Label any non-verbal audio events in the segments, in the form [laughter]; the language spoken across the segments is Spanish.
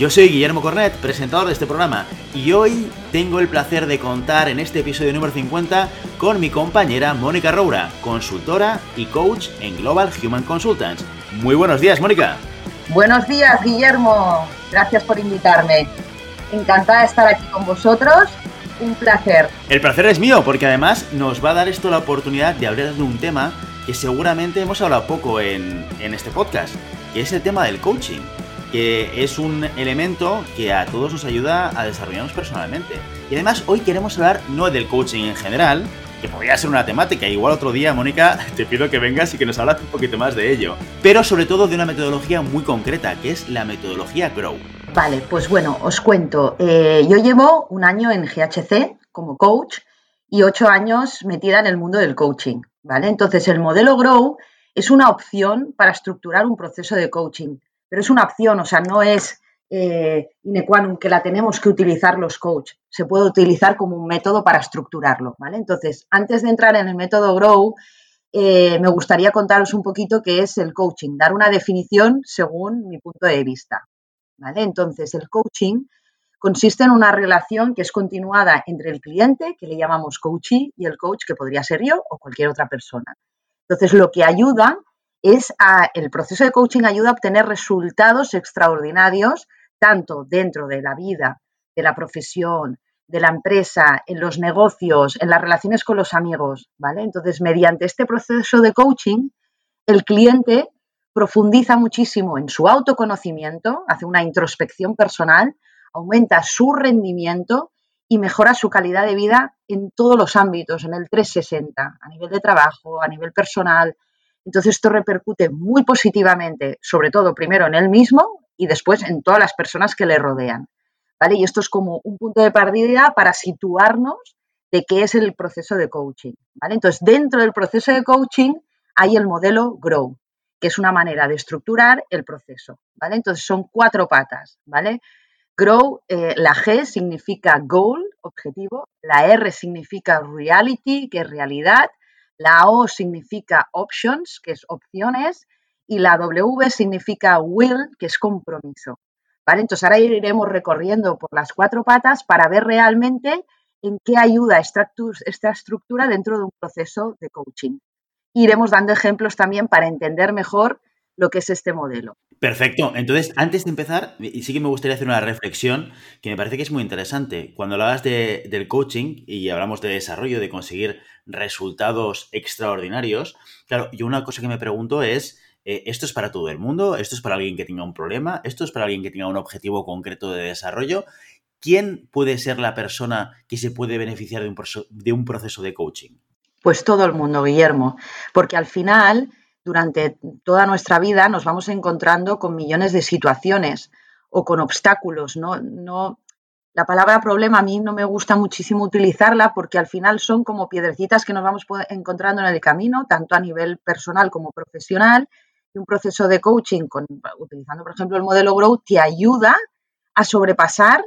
Yo soy Guillermo Cornet, presentador de este programa, y hoy tengo el placer de contar en este episodio número 50 con mi compañera Mónica Roura, consultora y coach en Global Human Consultants. Muy buenos días, Mónica. Buenos días, Guillermo. Gracias por invitarme. Encantada de estar aquí con vosotros. Un placer. El placer es mío, porque además nos va a dar esto la oportunidad de hablar de un tema que seguramente hemos hablado poco en, en este podcast, que es el tema del coaching que es un elemento que a todos nos ayuda a desarrollarnos personalmente. Y además hoy queremos hablar no del coaching en general, que podría ser una temática, igual otro día, Mónica, [laughs] te pido que vengas y que nos hablas un poquito más de ello, pero sobre todo de una metodología muy concreta, que es la metodología Grow. Vale, pues bueno, os cuento. Eh, yo llevo un año en GHC como coach y ocho años metida en el mundo del coaching, ¿vale? Entonces, el modelo Grow es una opción para estructurar un proceso de coaching pero es una opción, o sea, no es eh, que la tenemos que utilizar los coaches. Se puede utilizar como un método para estructurarlo, ¿vale? Entonces, antes de entrar en el método Grow, eh, me gustaría contaros un poquito qué es el coaching, dar una definición según mi punto de vista, ¿vale? Entonces, el coaching consiste en una relación que es continuada entre el cliente, que le llamamos coachee, y el coach, que podría ser yo o cualquier otra persona. Entonces, lo que ayuda es el proceso de coaching ayuda a obtener resultados extraordinarios, tanto dentro de la vida, de la profesión, de la empresa, en los negocios, en las relaciones con los amigos, ¿vale? Entonces, mediante este proceso de coaching, el cliente profundiza muchísimo en su autoconocimiento, hace una introspección personal, aumenta su rendimiento y mejora su calidad de vida en todos los ámbitos, en el 360, a nivel de trabajo, a nivel personal, entonces esto repercute muy positivamente, sobre todo primero en él mismo y después en todas las personas que le rodean. ¿Vale? Y esto es como un punto de partida para situarnos de qué es el proceso de coaching. ¿vale? Entonces, dentro del proceso de coaching hay el modelo Grow, que es una manera de estructurar el proceso. ¿vale? Entonces, son cuatro patas. ¿vale? Grow, eh, la G significa goal, objetivo, la R significa reality, que es realidad, la O significa options, que es opciones, y la W significa will, que es compromiso. ¿Vale? Entonces ahora iremos recorriendo por las cuatro patas para ver realmente en qué ayuda esta, esta estructura dentro de un proceso de coaching. Iremos dando ejemplos también para entender mejor lo que es este modelo. Perfecto. Entonces, antes de empezar, sí que me gustaría hacer una reflexión que me parece que es muy interesante. Cuando hablabas de, del coaching y hablamos de desarrollo, de conseguir resultados extraordinarios, claro, yo una cosa que me pregunto es, eh, ¿esto es para todo el mundo? ¿Esto es para alguien que tenga un problema? ¿Esto es para alguien que tenga un objetivo concreto de desarrollo? ¿Quién puede ser la persona que se puede beneficiar de un, de un proceso de coaching? Pues todo el mundo, Guillermo, porque al final durante toda nuestra vida nos vamos encontrando con millones de situaciones o con obstáculos. No, no, la palabra problema a mí no me gusta muchísimo utilizarla porque al final son como piedrecitas que nos vamos encontrando en el camino, tanto a nivel personal como profesional. Y un proceso de coaching, con, utilizando por ejemplo el modelo Grow, te ayuda a sobrepasar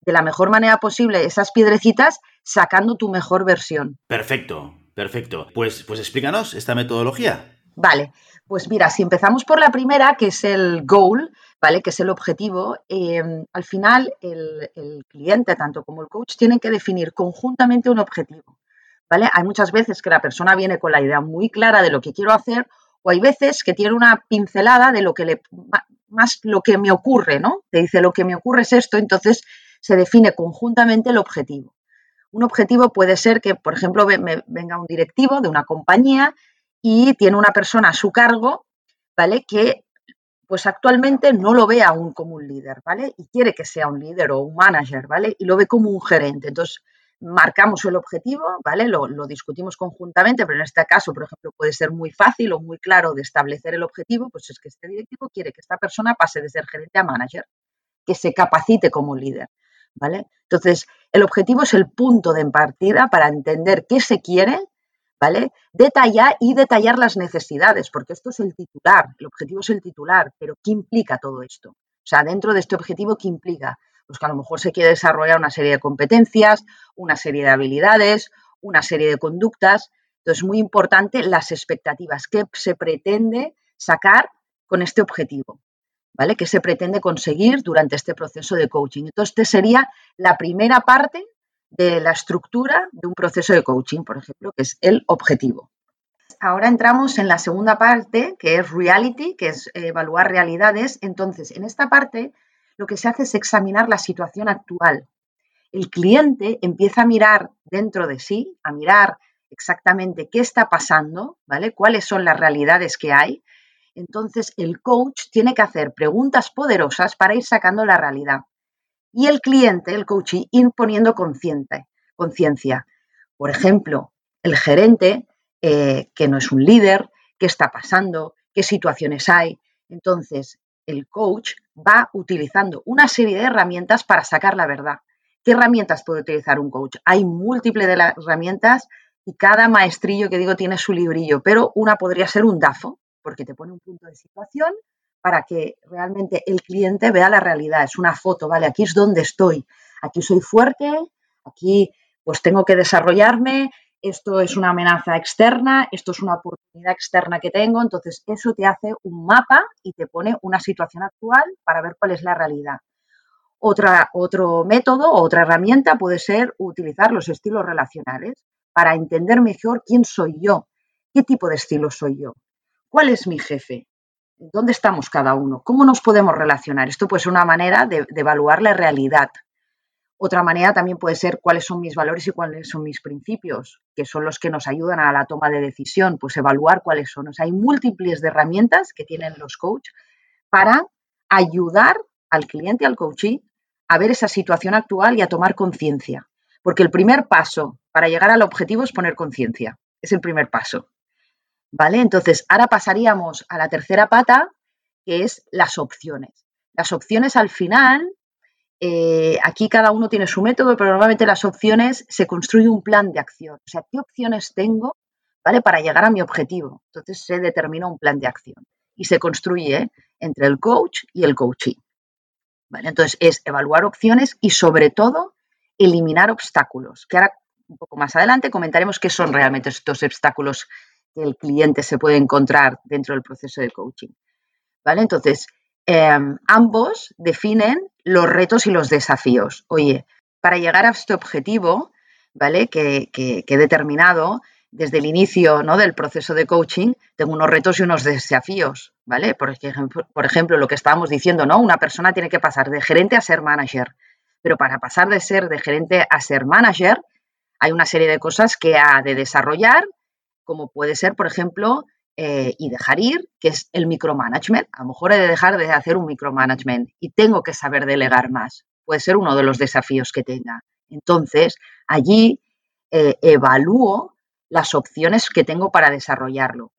de la mejor manera posible esas piedrecitas sacando tu mejor versión. Perfecto, perfecto. Pues, pues explícanos esta metodología. Vale, pues mira, si empezamos por la primera, que es el goal, ¿vale? Que es el objetivo, em, al final el, cliente, tanto como el coach, tienen que definir conjuntamente un objetivo. ¿Vale? Hay muchas veces que la persona viene con la idea muy clara de lo que quiero hacer, o hay veces que tiene una pincelada de lo que le más lo que me ocurre, ¿no? Te dice lo que me ocurre es esto, entonces se define conjuntamente el objetivo. Un objetivo puede ser que, por ejemplo, venga un directivo de una compañía y tiene una persona a su cargo, ¿vale? Que pues actualmente no lo ve aún como un líder, ¿vale? Y quiere que sea un líder o un manager, ¿vale? Y lo ve como un gerente. Entonces, marcamos el objetivo, ¿vale? Lo, discutimos conjuntamente, pero en este caso, por ejemplo, puede ser muy fácil o muy claro de establecer el objetivo, pues es que este directivo quiere que esta persona pase de ser gerente a manager, que se capacite como líder, ¿vale? Entonces, el objetivo es el punto de partida para entender qué se quiere, ¿vale? Detallar y detallar las necesidades, porque esto es el titular, el objetivo es el titular, pero ¿qué implica todo esto? O sea, dentro de este objetivo, ¿qué implica? Pues que a lo mejor se quiere desarrollar una serie de competencias, una serie de habilidades, una serie de conductas. Entonces, muy importante las expectativas, qué se pretende sacar con este objetivo, ¿vale? ¿Qué se pretende conseguir durante este proceso de coaching? Entonces, esta sería la primera parte de la estructura de un proceso de coaching, por ejemplo, que es el objetivo. Ahora entramos en la segunda parte, que es reality, que es evaluar realidades. Entonces, en esta parte lo que se hace es examinar la situación actual. El cliente empieza a mirar dentro de sí, a mirar exactamente qué está pasando, ¿vale? Cuáles son las realidades que hay. Entonces, el coach tiene que hacer preguntas poderosas para ir sacando la realidad. Y el cliente, el coach, ir poniendo conciencia. Por ejemplo, el gerente, eh, que no es un líder, qué está pasando, qué situaciones hay. Entonces, el coach va utilizando una serie de herramientas para sacar la verdad. ¿Qué herramientas puede utilizar un coach? Hay múltiples de las herramientas y cada maestrillo que digo tiene su librillo, pero una podría ser un DAFO, porque te pone un punto de situación para que realmente el cliente vea la realidad. Es una foto, ¿vale? Aquí es donde estoy. Aquí soy fuerte, aquí pues tengo que desarrollarme, esto es una amenaza externa, esto es una oportunidad externa que tengo, entonces eso te hace un mapa y te pone una situación actual para ver cuál es la realidad. Otra, otro método o otra herramienta puede ser utilizar los estilos relacionales para entender mejor quién soy yo, qué tipo de estilo soy yo, cuál es mi jefe, dónde estamos cada uno, cómo nos podemos relacionar. Esto puede una manera de evaluar la realidad otra manera también puede ser cuáles son mis valores y cuáles son mis principios, que son los que nos ayudan a la toma de decisión, pues evaluar cuáles son. hay múltiples de herramientas que tienen los coaches para ayudar al cliente, al coachee, a ver esa situación actual y a tomar conciencia. Porque el primer paso para llegar al objetivo es poner conciencia. Es el primer paso. ¿Vale? Entonces, ahora pasaríamos a la tercera pata, que es las opciones. Las opciones al final eh, aquí cada uno tiene su método, pero normalmente las opciones se construye un plan de acción. O sea, ¿qué opciones tengo ¿vale? para llegar a mi objetivo? Entonces se determina un plan de acción y se construye entre el coach y el coachee. ¿vale? Entonces es evaluar opciones y sobre todo eliminar obstáculos, que ahora un poco más adelante comentaremos qué son realmente estos obstáculos que el cliente se puede encontrar dentro del proceso de coaching. ¿Vale? Entonces, Em, ambos definen los retos y los desafíos. Oye, para llegar a este objetivo, ¿vale? Que, he determinado desde el inicio ¿no? del proceso de coaching, tengo unos retos y unos desafíos, ¿vale? Por ejemplo, por ejemplo, lo que estábamos diciendo, ¿no? Una persona tiene que pasar de gerente a ser manager, pero para pasar de ser de gerente a ser manager, hay una serie de cosas que ha de desarrollar, como puede ser, por ejemplo, eh, y dejar ir, que es el micromanagement. A lo mejor he de dejar de hacer un micromanagement y tengo que saber delegar más. Puede ser uno de los desafíos que tenga. Entonces, allí eh, evalúo las opciones que tengo para desarrollarlo.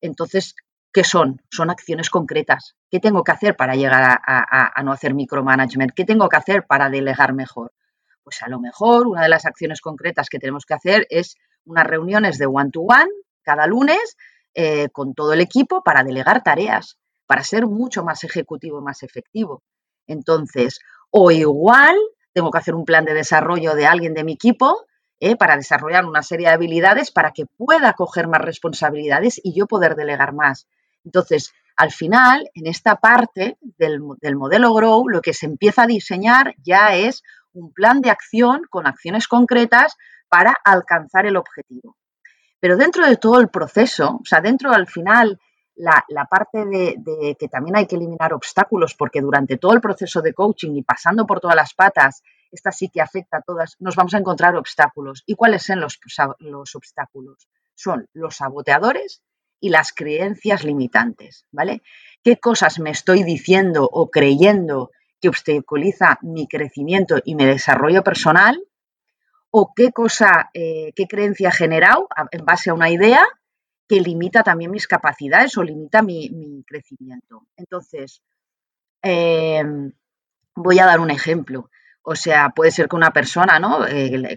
Entonces, ¿qué son? Son acciones concretas. ¿Qué tengo que hacer para llegar a, no hacer micromanagement? ¿Qué tengo que hacer para delegar mejor? Pues a lo mejor una de las acciones concretas que tenemos que hacer es unas reuniones de one to -one cada lunes eh, con todo el equipo para delegar tareas, para ser mucho más ejecutivo, más efectivo. Entonces, o igual tengo que hacer un plan de desarrollo de alguien de mi equipo eh, para desarrollar una serie de habilidades para que pueda coger más responsabilidades y yo poder delegar más. Entonces, al final, en esta parte del, del, modelo Grow, lo que se empieza a diseñar ya es un plan de acción con acciones concretas para alcanzar el objetivo. Pero dentro de todo el proceso, o sea, dentro al final, la, parte de, que también hay que eliminar obstáculos, porque durante todo el proceso de coaching y pasando por todas las patas, esta sí que afecta a todas, nos vamos a encontrar obstáculos. ¿Y cuáles son los, los obstáculos? Son los saboteadores y las creencias limitantes, ¿vale? ¿Qué cosas me estoy diciendo o creyendo que obstaculiza mi crecimiento y mi desarrollo personal? ¿O qué cosa, eh, qué creencia he generado en base a una idea que limita también mis capacidades o limita mi, crecimiento? Entonces, em, voy a dar un ejemplo. O sea, puede ser que una persona, ¿no?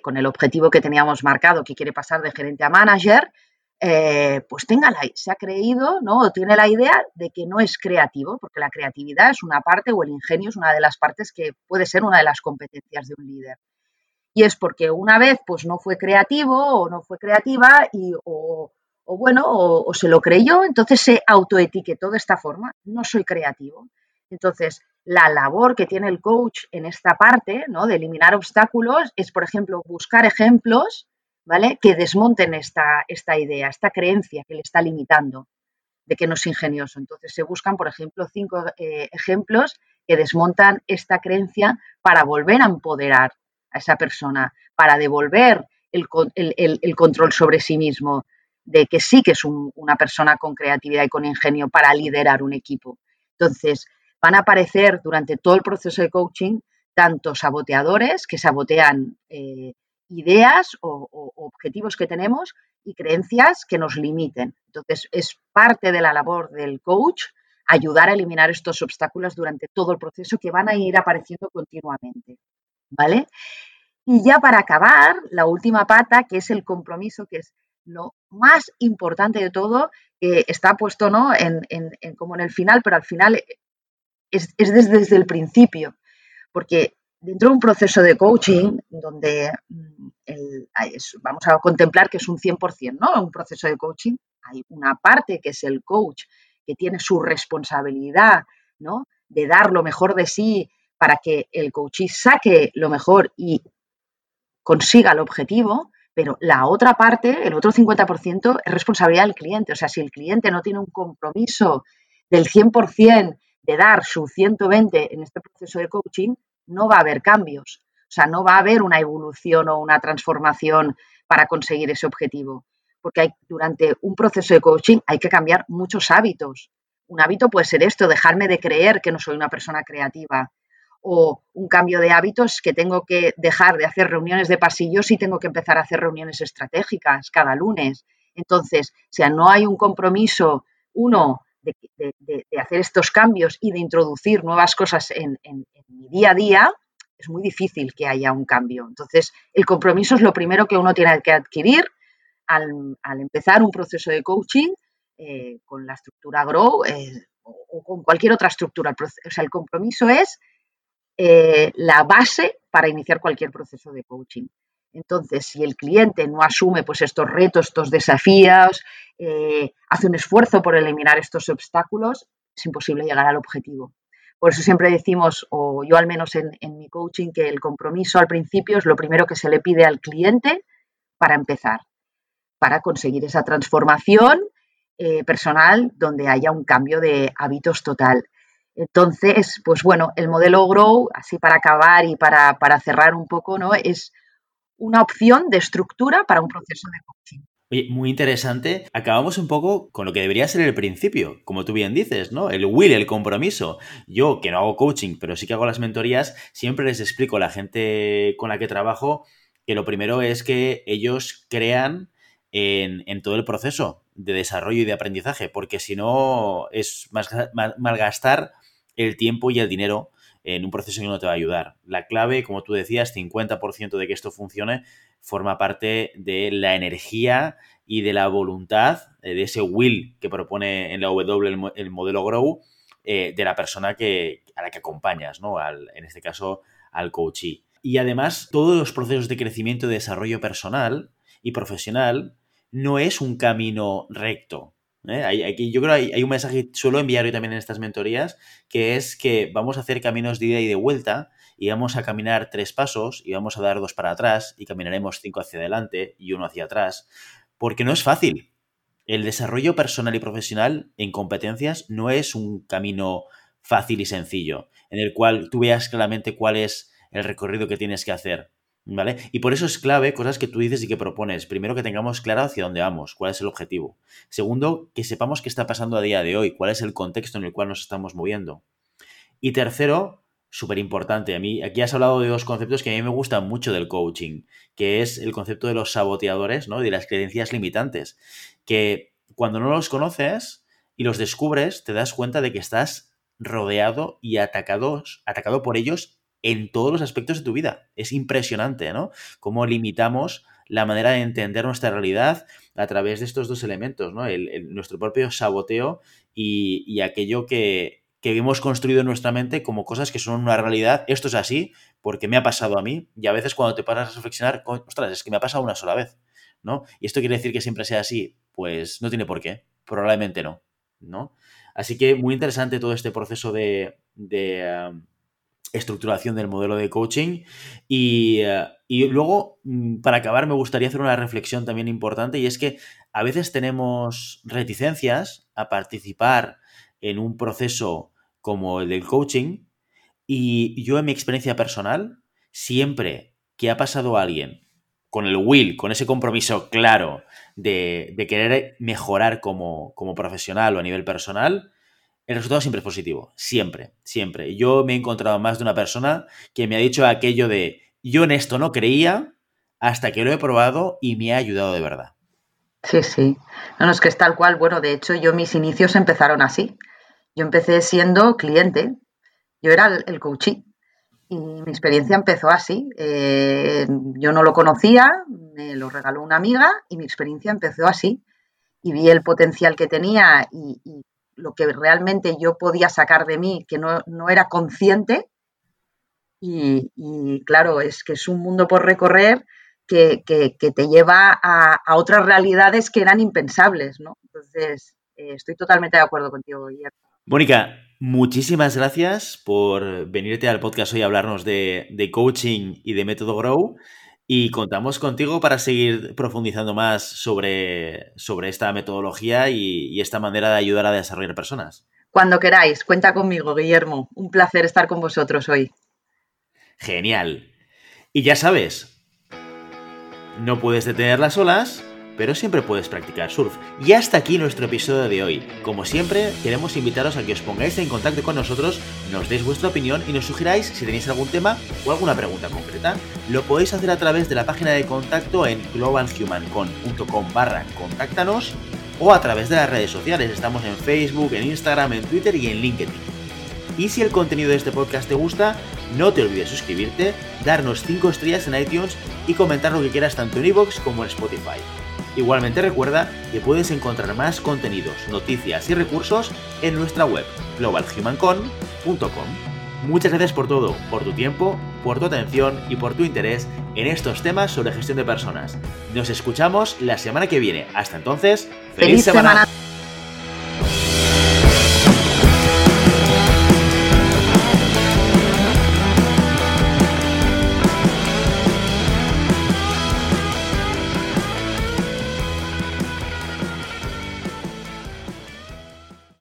Con el objetivo que teníamos marcado, que quiere pasar de gerente a manager, eh, pues tenga la, se ha creído, ¿no? O tiene la idea de que no es creativo, porque la creatividad es una parte o el ingenio es una de las partes que puede ser una de las competencias de un líder. Y es porque una vez pues no fue creativo o no fue creativa y o, bueno, o, se lo creyó, entonces se autoetiquetó de esta forma, no soy creativo. Entonces, la labor que tiene el coach en esta parte, ¿no? De eliminar obstáculos es, por ejemplo, buscar ejemplos ¿vale? Que desmonten esta, esta idea, esta creencia que le está limitando de que no es ingenioso. Entonces se buscan, por ejemplo, cinco eh, ejemplos que desmontan esta creencia para volver a empoderar a esa persona, para devolver el, control sobre sí mismo, de que sí que es una persona con creatividad y con ingenio para liderar un equipo. Entonces, van a aparecer durante todo el proceso de coaching tanto saboteadores que sabotean eh, ideas o, objetivos que tenemos y creencias que nos limiten. Entonces, es parte de la labor del coach ayudar a eliminar estos obstáculos durante todo el proceso que van a ir apareciendo continuamente. ¿Vale? Y ya para acabar, la última pata, que es el compromiso, que es lo más importante de todo, que está puesto ¿no? en, como en el final, pero al final es, desde, desde, el principio, porque dentro de un proceso de coaching donde mm, vamos a contemplar que es un 100%, ¿no? Un proceso de coaching, hay una parte que es el coach que tiene su responsabilidad, ¿no? De dar lo mejor de sí para que el coachee saque lo mejor y consiga el objetivo, pero la otra parte, el otro 50%, es responsabilidad del cliente. O sea, si el cliente no tiene un compromiso del 100% de dar su 120 en este proceso de coaching, no va a haber cambios. O sea, no va a haber una evolución o una transformación para conseguir ese objetivo. Porque hay, durante un proceso de coaching hay que cambiar muchos hábitos. Un hábito puede ser esto, dejarme de creer que no soy una persona creativa. O un cambio de hábitos que tengo que dejar de hacer reuniones de pasillos y tengo que empezar a hacer reuniones estratégicas cada lunes. Entonces, o sea, no hay un compromiso, uno, de, hacer estos cambios y de introducir nuevas cosas en, mi día a día, es muy difícil que haya un cambio. Entonces, el compromiso es lo primero que uno tiene que adquirir al, empezar un proceso de coaching eh, con la estructura Grow eh, o, con cualquier otra estructura. O sea, el compromiso es eh, la base para iniciar cualquier proceso de coaching. Entonces, si el cliente no asume pues, estos retos, estos desafíos, eh, hace un esfuerzo por eliminar estos obstáculos, es imposible llegar al objetivo. Por eso siempre decimos, o yo al menos en, mi coaching, que el compromiso al principio es lo primero que se le pide al cliente para empezar, para conseguir esa transformación eh, personal donde haya un cambio de hábitos total. Entonces, pues bueno, el modelo Grow, así para acabar y para, para cerrar un poco, ¿no? Es una opción de estructura para un proceso de coaching. Oye, muy interesante. Acabamos un poco con lo que debería ser el principio, como tú bien dices, ¿no? El will, el compromiso. Yo, que no hago coaching, pero sí que hago las mentorías, siempre les explico a la gente con la que trabajo que lo primero es que ellos crean en, todo el proceso de desarrollo y de aprendizaje, porque si no es malgastar el tiempo y el dinero en un proceso que no te va a ayudar. La clave, como tú decías, 50% de que esto funcione forma parte de la energía y de la voluntad, eh, de ese will que propone en la W el, modelo Grow, eh, de la persona que, a la que acompañas, ¿no? en este caso, al coachee. Y además, todos los procesos de crecimiento y desarrollo personal y profesional no es un camino recto. ¿eh? yo creo que hay, un mensaje que suelo enviar yo también en estas mentorías, que es que vamos a hacer caminos de ida y de vuelta y vamos a caminar tres pasos y vamos a dar dos para atrás y caminaremos cinco hacia adelante y uno hacia atrás, porque no es fácil. El desarrollo personal y profesional en competencias no es un camino fácil y sencillo, en el cual tú veas claramente cuál es el recorrido que tienes que hacer. ¿Vale? Y por eso es clave cosas que tú dices y que propones. Primero, que tengamos claro hacia dónde vamos, cuál es el objetivo. Segundo, que sepamos qué está pasando a día de hoy, cuál es el contexto en el cual nos estamos moviendo. Y tercero, súper importante, a mí, aquí has hablado de dos conceptos que a mí me gustan mucho del coaching, que es el concepto de los saboteadores, ¿no? Y de las creencias limitantes, que cuando no los conoces y los descubres, te das cuenta de que estás rodeado y atacado, atacado por ellos en todos los aspectos de tu vida. Es impresionante, ¿no? Cómo limitamos la manera de entender nuestra realidad a través de estos dos elementos, ¿no? El, nuestro propio saboteo y, aquello que, que, hemos construido en nuestra mente como cosas que son una realidad. Esto es así porque me ha pasado a mí y a veces cuando te paras a reflexionar, ostras, es que me ha pasado una sola vez, ¿no? Y esto quiere decir que siempre sea así. Pues no tiene por qué, probablemente no, ¿no? Así que muy interesante todo este proceso de, de estructuración del modelo de coaching. Y, eh, y, luego, mm, para acabar, me gustaría hacer una reflexión también importante y es que a veces tenemos reticencias a participar en un proceso como el del coaching y yo en mi experiencia personal, siempre que ha pasado alguien con el will, con ese compromiso claro de, de querer mejorar como, como profesional o a nivel personal, el resultado siempre es positivo, siempre, siempre. Yo me he encontrado más de una persona que me ha dicho aquello de yo en esto no creía hasta que lo he probado y me ha ayudado de verdad. Sí, sí. No, no, es que es tal cual. Bueno, de hecho, yo mis inicios empezaron así. Yo empecé siendo cliente, yo era el, el y mi experiencia empezó así. Eh, yo no lo conocía, me lo regaló una amiga y mi experiencia empezó así. Y vi el potencial que tenía y lo que realmente yo podía sacar de mí, que no, era consciente. Y, claro, es que es un mundo por recorrer que, te lleva a, otras realidades que eran impensables, ¿no? Entonces, eh, estoy totalmente de acuerdo contigo, Guillermo. Mónica, muchísimas gracias por venirte al podcast hoy a hablarnos de, de coaching y de método Grow. Y contamos contigo para seguir profundizando más sobre, sobre esta metodología y, esta manera de ayudar a desarrollar personas. Cuando queráis, cuenta conmigo, Guillermo. Un placer estar con vosotros hoy. Genial. Y ya sabes, no puedes detener las olas, pero siempre puedes practicar surf. Y hasta aquí nuestro episodio de hoy. Como siempre, queremos invitaros a que os pongáis en contacto con nosotros, nos deis vuestra opinión y nos sugiráis si tenéis algún tema o alguna pregunta concreta. Lo podéis hacer a través de la página de contacto en globalhumancon.com barra contáctanos o a través de las redes sociales. Estamos en Facebook, en Instagram, en Twitter y en LinkedIn. Y si el contenido de este podcast te gusta, no te olvides suscribirte, darnos 5 estrellas en iTunes y comentar lo que quieras tanto en iVoox como en Spotify. Igualmente recuerda que puedes encontrar más contenidos, noticias y recursos en nuestra web globalhumancon.com. Muchas gracias por todo, por tu tiempo, por tu atención y por tu interés en estos temas sobre gestión de personas. Nos escuchamos la semana que viene. Hasta entonces, feliz, semana.